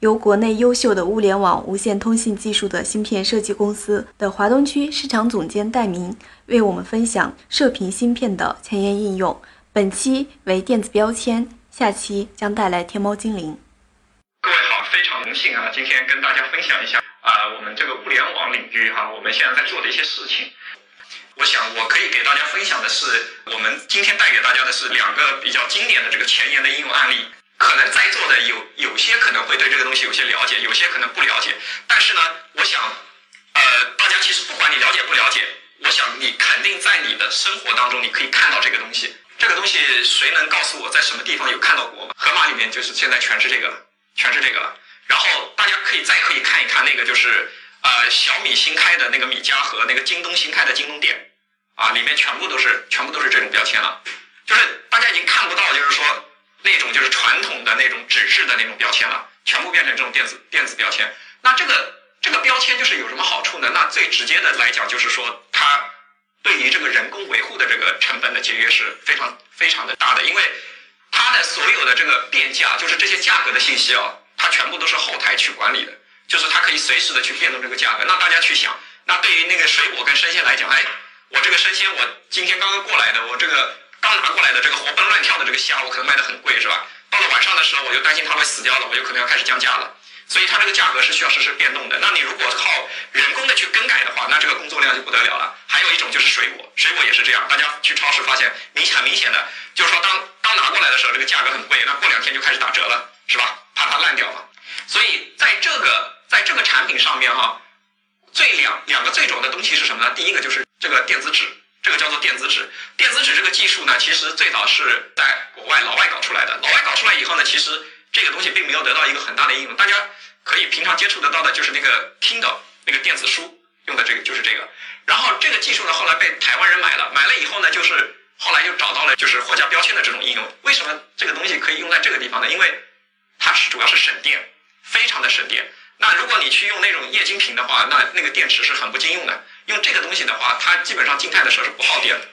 由国内优秀的物联网无线通信技术的芯片设计公司的华东区市场总监戴明为我们分享射频芯片的前沿应用。本期为电子标签，下期将带来天猫精灵。各位好，非常荣幸啊，今天跟大家分享一下啊，我们这个物联网领域哈，我们现在在做的一些事情。我想我可以给大家分享的是，我们今天带给大家的是两个比较经典的这个前沿的应用案例。可能在座的有有些可能会对这个东西有些了解，有些可能不了解。但是呢，我想，呃，大家其实不管你了解不了解，我想你肯定在你的生活当中你可以看到这个东西。这个东西谁能告诉我在什么地方有看到过吗？盒马里面就是现在全是这个了，全是这个了。然后大家可以再可以看一看那个就是呃小米新开的那个米家和那个京东新开的京东店，啊，里面全部都是全部都是这种标签了，就是大家已经看不到，就是说。那种就是传统的那种纸质的那种标签了，全部变成这种电子电子标签。那这个这个标签就是有什么好处呢？那最直接的来讲，就是说它对于这个人工维护的这个成本的节约是非常非常的大的，因为它的所有的这个变价，就是这些价格的信息啊，它全部都是后台去管理的，就是它可以随时的去变动这个价格。那大家去想，那对于那个水果跟生鲜来讲，哎，我这个生鲜我今天刚刚过来的，我这个。刚拿过来的这个活蹦乱跳的这个虾，我可能卖的很贵，是吧？到了晚上的时候，我就担心它会死掉了，我就可能要开始降价了。所以它这个价格是需要实时变动的。那你如果靠人工的去更改的话，那这个工作量就不得了了。还有一种就是水果，水果也是这样。大家去超市发现，明很明显的，就是说当刚拿过来的时候，这个价格很贵，那过两天就开始打折了，是吧？怕它烂掉嘛。所以在这个在这个产品上面哈，最两两个最主要的东西是什么呢？第一个就是这个电子纸。这个叫做电子纸，电子纸这个技术呢，其实最早是在国外老外搞出来的。老外搞出来以后呢，其实这个东西并没有得到一个很大的应用。大家可以平常接触得到的就是那个 Kindle 那个电子书用的这个就是这个。然后这个技术呢，后来被台湾人买了，买了以后呢，就是后来又找到了就是货架标签的这种应用。为什么这个东西可以用在这个地方呢？因为它是主要是省电，非常的省电。那如果你去用那种液晶屏的话，那那个电池是很不经用的。用这个东西的话，它基本上静态的时候是不耗电的。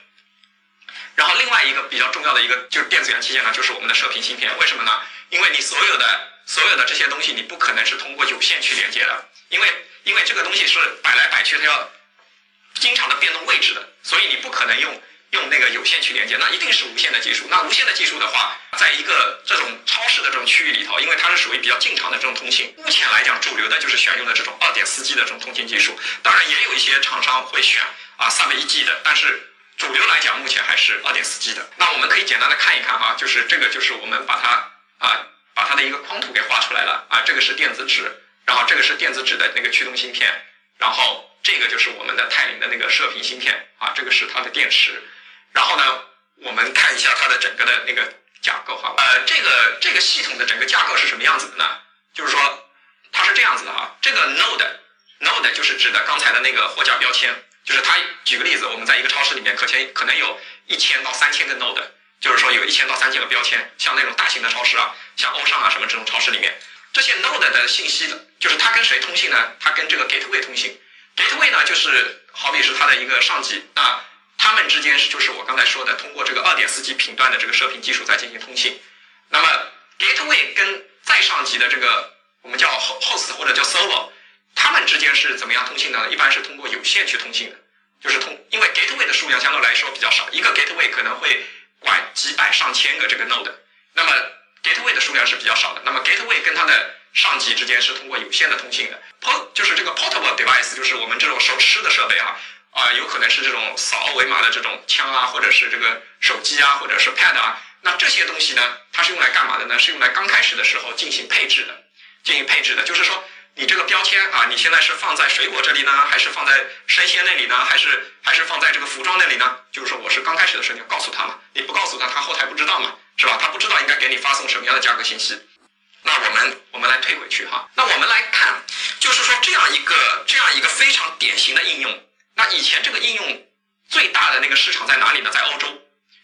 然后另外一个比较重要的一个就是电子元器件呢，就是我们的射频芯片。为什么呢？因为你所有的所有的这些东西，你不可能是通过有线去连接的，因为因为这个东西是摆来摆去，它要经常的变动位置的，所以你不可能用。用那个有线去连接，那一定是无线的技术。那无线的技术的话，在一个这种超市的这种区域里头，因为它是属于比较正常的这种通信，目前来讲主流的就是选用的这种二点四 G 的这种通信技术。当然也有一些厂商会选啊三倍一 G 的，但是主流来讲目前还是二点四 G 的。那我们可以简单的看一看哈，就是这个就是我们把它啊把它的一个框图给画出来了啊，这个是电子纸，然后这个是电子纸的那个驱动芯片，然后这个就是我们的泰林的那个射频芯片啊，这个是它的电池。然后呢，我们看一下它的整个的那个架构哈，呃，这个这个系统的整个架构是什么样子的呢？就是说它是这样子的哈，这个 node，node 就是指的刚才的那个货架标签，就是它举个例子，我们在一个超市里面可前可能有一千到三千个 node，就是说有一千到三千个标签，像那种大型的超市啊，像欧尚啊什么这种超市里面，这些 node 的信息就是它跟谁通信呢？它跟这个 gateway 通信，gateway 呢就是好比是它的一个上级啊。它们之间是就是我刚才说的，通过这个二点四 G 频段的这个射频技术在进行通信。那么 gateway 跟再上级的这个我们叫 host 或者叫 server，它们之间是怎么样通信呢？一般是通过有线去通信的，就是通，因为 gateway 的数量相对来说比较少，一个 gateway 可能会管几百上千个这个 node，那么 gateway 的数量是比较少的。那么 gateway 跟它的上级之间是通过有线的通信的，port 就是这个 portable device，就是我们这种手持的设备哈。啊，有可能是这种扫二维码的这种枪啊，或者是这个手机啊，或者是 Pad 啊。那这些东西呢，它是用来干嘛的呢？是用来刚开始的时候进行配置的，进行配置的。就是说，你这个标签啊，你现在是放在水果这里呢，还是放在生鲜那里呢，还是还是放在这个服装那里呢？就是说，我是刚开始的时候你要告诉他嘛，你不告诉他，他后台不知道嘛，是吧？他不知道应该给你发送什么样的价格信息。那我们我们来退回去哈，那我们来看，就是说这样一个这样一个非常典型的应用。那以前这个应用最大的那个市场在哪里呢？在欧洲，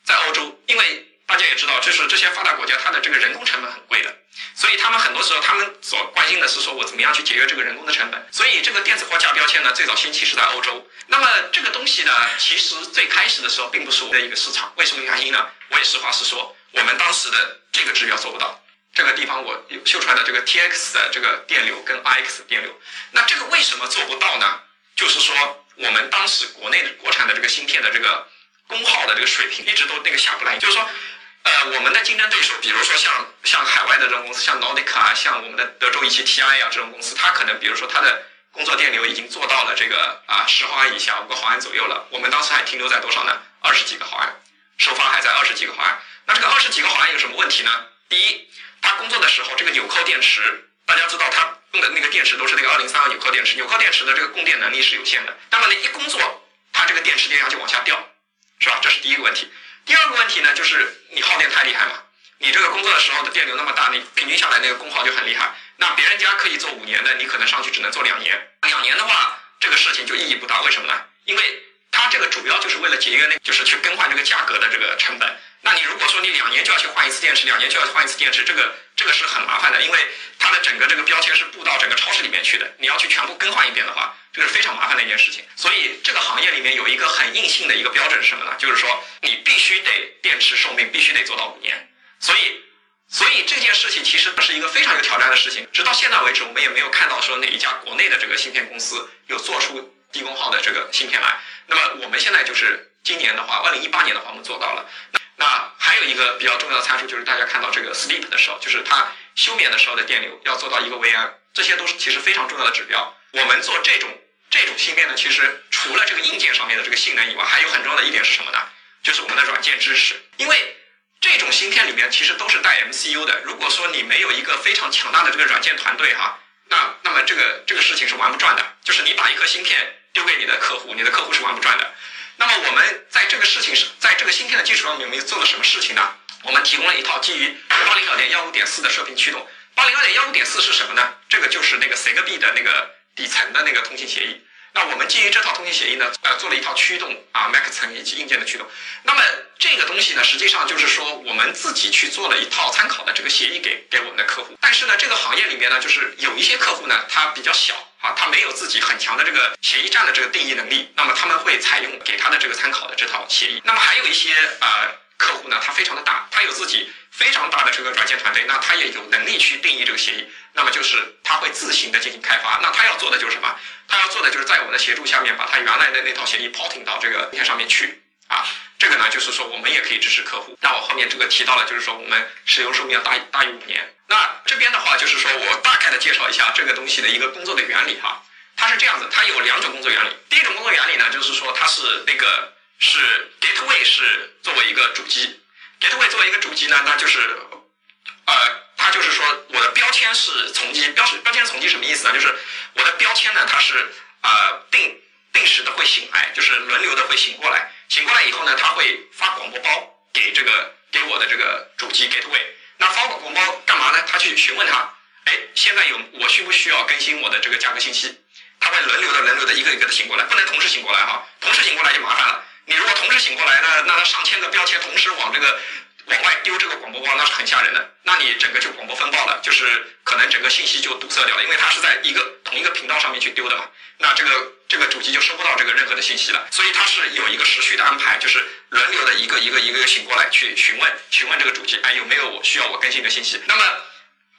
在欧洲，因为大家也知道，就是这些发达国家它的这个人工成本很贵的，所以他们很多时候他们所关心的是说我怎么样去节约这个人工的成本。所以这个电子货架标签呢，最早兴起是在欧洲。那么这个东西呢，其实最开始的时候并不是我们的一个市场，为什么原因呢？我也实话实说，我们当时的这个指标做不到。这个地方我有秀出来的这个 T X 的这个电流跟 I X 电流，那这个为什么做不到呢？就是说我们当时国内的国产的这个芯片的这个功耗的这个水平一直都那个下不来，就是说，呃，我们的竞争对手，比如说像像海外的这种公司，像 Nordic 啊，像我们的德州仪器 T I 啊这种公司，它可能比如说它的工作电流已经做到了这个啊十毫安以下，五个毫安左右了。我们当时还停留在多少呢？二十几个毫安，首发还在二十几个毫安。那这个二十几个毫安有什么问题呢？第一，它工作的时候，这个纽扣电池，大家知道它用的那个电池都是那个二零三二纽扣电池，纽扣电池的这个供电能力是有限的。那么呢，一工作，它这个电池电压就往下掉，是吧？这是第一个问题。第二个问题呢，就是你耗电太厉害嘛，你这个工作的时候的电流那么大，你平均下来那个功耗就很厉害。那别人家可以做五年的，你可能上去只能做两年。两年的话，这个事情就意义不大。为什么呢？因为它这个主要就是为了节约那，就是去更换这个价格的这个成本。那你如果说你两年就要去换一次电池，两年就要换一次电池，这个这个是很麻烦的，因为它的整个这个标签是布到整个超市里面去的，你要去全部更换一遍的话，这个是非常麻烦的一件事情。所以这个行业里面有一个很硬性的一个标准是什么呢？就是说你必须得电池寿命必须得做到五年。所以，所以这件事情其实是一个非常有挑战的事情。直到现在为止，我们也没有看到说哪一家国内的这个芯片公司有做出低功耗的这个芯片来。那么我们现在就是今年的话，二零一八年的话，我们做到了。那还有一个比较重要的参数，就是大家看到这个 sleep 的时候，就是它休眠的时候的电流要做到一个微安，这些都是其实非常重要的指标。我们做这种这种芯片呢，其实除了这个硬件上面的这个性能以外，还有很重要的一点是什么呢？就是我们的软件知识。因为这种芯片里面其实都是带 MCU 的，如果说你没有一个非常强大的这个软件团队哈，那那么这个这个事情是玩不转的。就是你把一颗芯片丢给你的客户，你的客户是玩不转的。那么我们在这个事情是在这个芯片的基础上，我们做了什么事情呢？我们提供了一套基于八零二点幺五点四的射频驱动。八零二点幺五点四是什么呢？这个就是那个 s i g b 的那个底层的那个通信协议。那我们基于这套通信协议呢，呃，做了一套驱动啊，Mac 层以及硬件的驱动。那么这个东西呢，实际上就是说我们自己去做了一套参考的这个协议给给我们的客户。但是呢，这个行业里面呢，就是有一些客户呢，他比较小啊，他没有自己很强的这个协议站的这个定义能力，那么他们会采用给他的这个参考的这套协议。那么还有一些呃客户呢，他非常的大，他有自己非常大的这个软件团队，那他也有能力去定义这个协议。那么就是他会自行的进行开发，那他要做的就是什么？他要做的就是在我们的协助下面，把他原来的那套协议 porting 到这个平台上面去啊。这个呢，就是说我们也可以支持客户。那我后面这个提到了，就是说我们使用寿命要大大于五年。那这边的话，就是说我大概的介绍一下这个东西的一个工作的原理哈。它是这样子，它有两种工作原理。第一种工作原理呢，就是说它是那个是 gateway 是作为一个主机，gateway 作为一个主机呢，那就是呃。它就是说，我的标签是从机，标标签是从机什么意思呢？就是我的标签呢，它是呃定定时的会醒来，就是轮流的会醒过来，醒过来以后呢，他会发广播包给这个给我的这个主机 gateway。那发广播包干嘛呢？他去询问他，哎，现在有我需不需要更新我的这个价格信息？他会轮流的轮流的一个一个的醒过来，不能同时醒过来哈，同时醒过来就麻烦了。你如果同时醒过来呢，那上千个标签同时往这个。往外丢这个广播包，那是很吓人的。那你整个就广播风暴了，就是可能整个信息就堵塞掉了，因为它是在一个同一个频道上面去丢的嘛。那这个这个主机就收不到这个任何的信息了。所以它是有一个时序的安排，就是轮流的一个一个一个醒过来去询问询问这个主机，哎有没有我需要我更新的信息？那么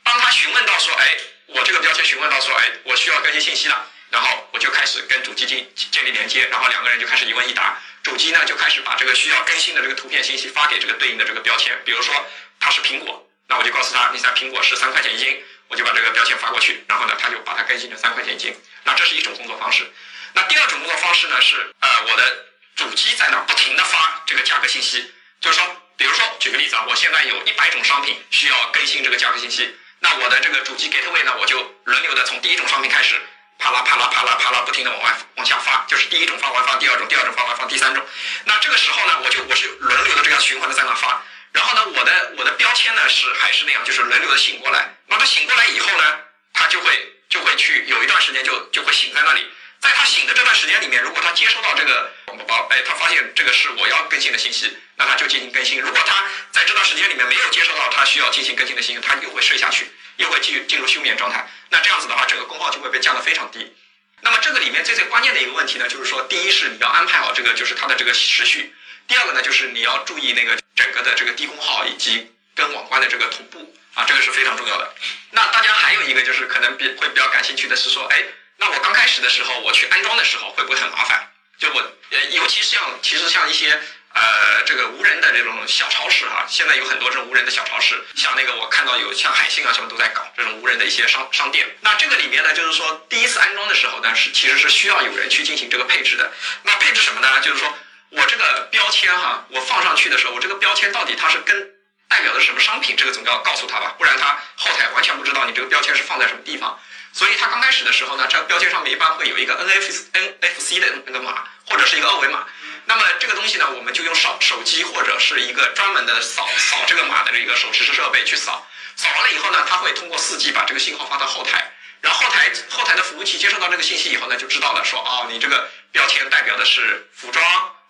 当他询问到说，哎我这个标签询问到说，哎我需要更新信息了，然后我就开始跟主机进建立连接，然后两个人就开始一问一答。主机呢就开始把这个需要更新的这个图片信息发给这个对应的这个标签，比如说它是苹果，那我就告诉他，你在苹果是三块钱一斤，我就把这个标签发过去，然后呢，他就把它更新成三块钱一斤。那这是一种工作方式。那第二种工作方式呢是，呃，我的主机在那不停的发这个价格信息，就是说，比如说举个例子啊，我现在有一百种商品需要更新这个价格信息，那我的这个主机 gateway 呢，我就轮流的从第一种商品开始。啪啦啪啦啪啦啪啦，不停的往外往下发，就是第一种发完发第二种，第二种发完发第三种。那这个时候呢，我就我是轮流的这样循环的在那发。然后呢，我的我的标签呢是还是那样，就是轮流的醒过来。那么醒过来以后呢，他就会就会去有一段时间就就会醒在那里。在他醒的这段时间里面，如果他接收到这个宝宝，哎，他发现这个是我要更新的信息，那他就进行更新。如果他在这段时间里面没有接收到他需要进行更新的信息，他又会睡下去，又会进进入休眠状态。那这样子的话，整个功耗就会被降得非常低。那么这个里面最最关键的一个问题呢，就是说，第一是你要安排好这个，就是它的这个时序；第二个呢，就是你要注意那个整个的这个低功耗以及跟网关的这个同步啊，这个是非常重要的。那大家还有一个就是可能比会比较感兴趣的是说，哎。那我刚开始的时候，我去安装的时候会不会很麻烦？就我呃，尤其像其实像一些呃这个无人的这种小超市哈，现在有很多这种无人的小超市，像那个我看到有像海信啊什么都在搞这种无人的一些商商店。那这个里面呢，就是说第一次安装的时候呢，是其实是需要有人去进行这个配置的。那配置什么呢？就是说我这个标签哈，我放上去的时候，我这个标签到底它是跟代表的什么商品？这个总要告诉他吧，不然他后台完全不知道你这个标签是放在什么地方。所以它刚开始的时候呢，这标签上面一般会有一个 NFC NFC 的那个码，或者是一个二维码。那么这个东西呢，我们就用手手机或者是一个专门的扫扫这个码的这个手持式设备去扫。扫完了以后呢，它会通过 4G 把这个信号发到后台，然后后台后台的服务器接收到这个信息以后呢，就知道了，说哦，你这个标签代表的是服装，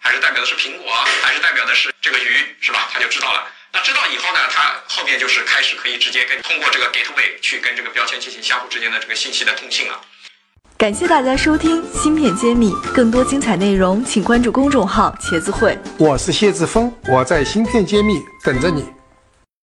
还是代表的是苹果，还是代表的是这个鱼，是吧？他就知道了。那知道以后呢，它后面就是开始可以直接跟通过这个 gateway 去跟这个标签进行相互之间的这个信息的通信了。感谢大家收听《芯片揭秘》，更多精彩内容请关注公众号“茄子会”。我是谢志峰，我在《芯片揭秘》等着你。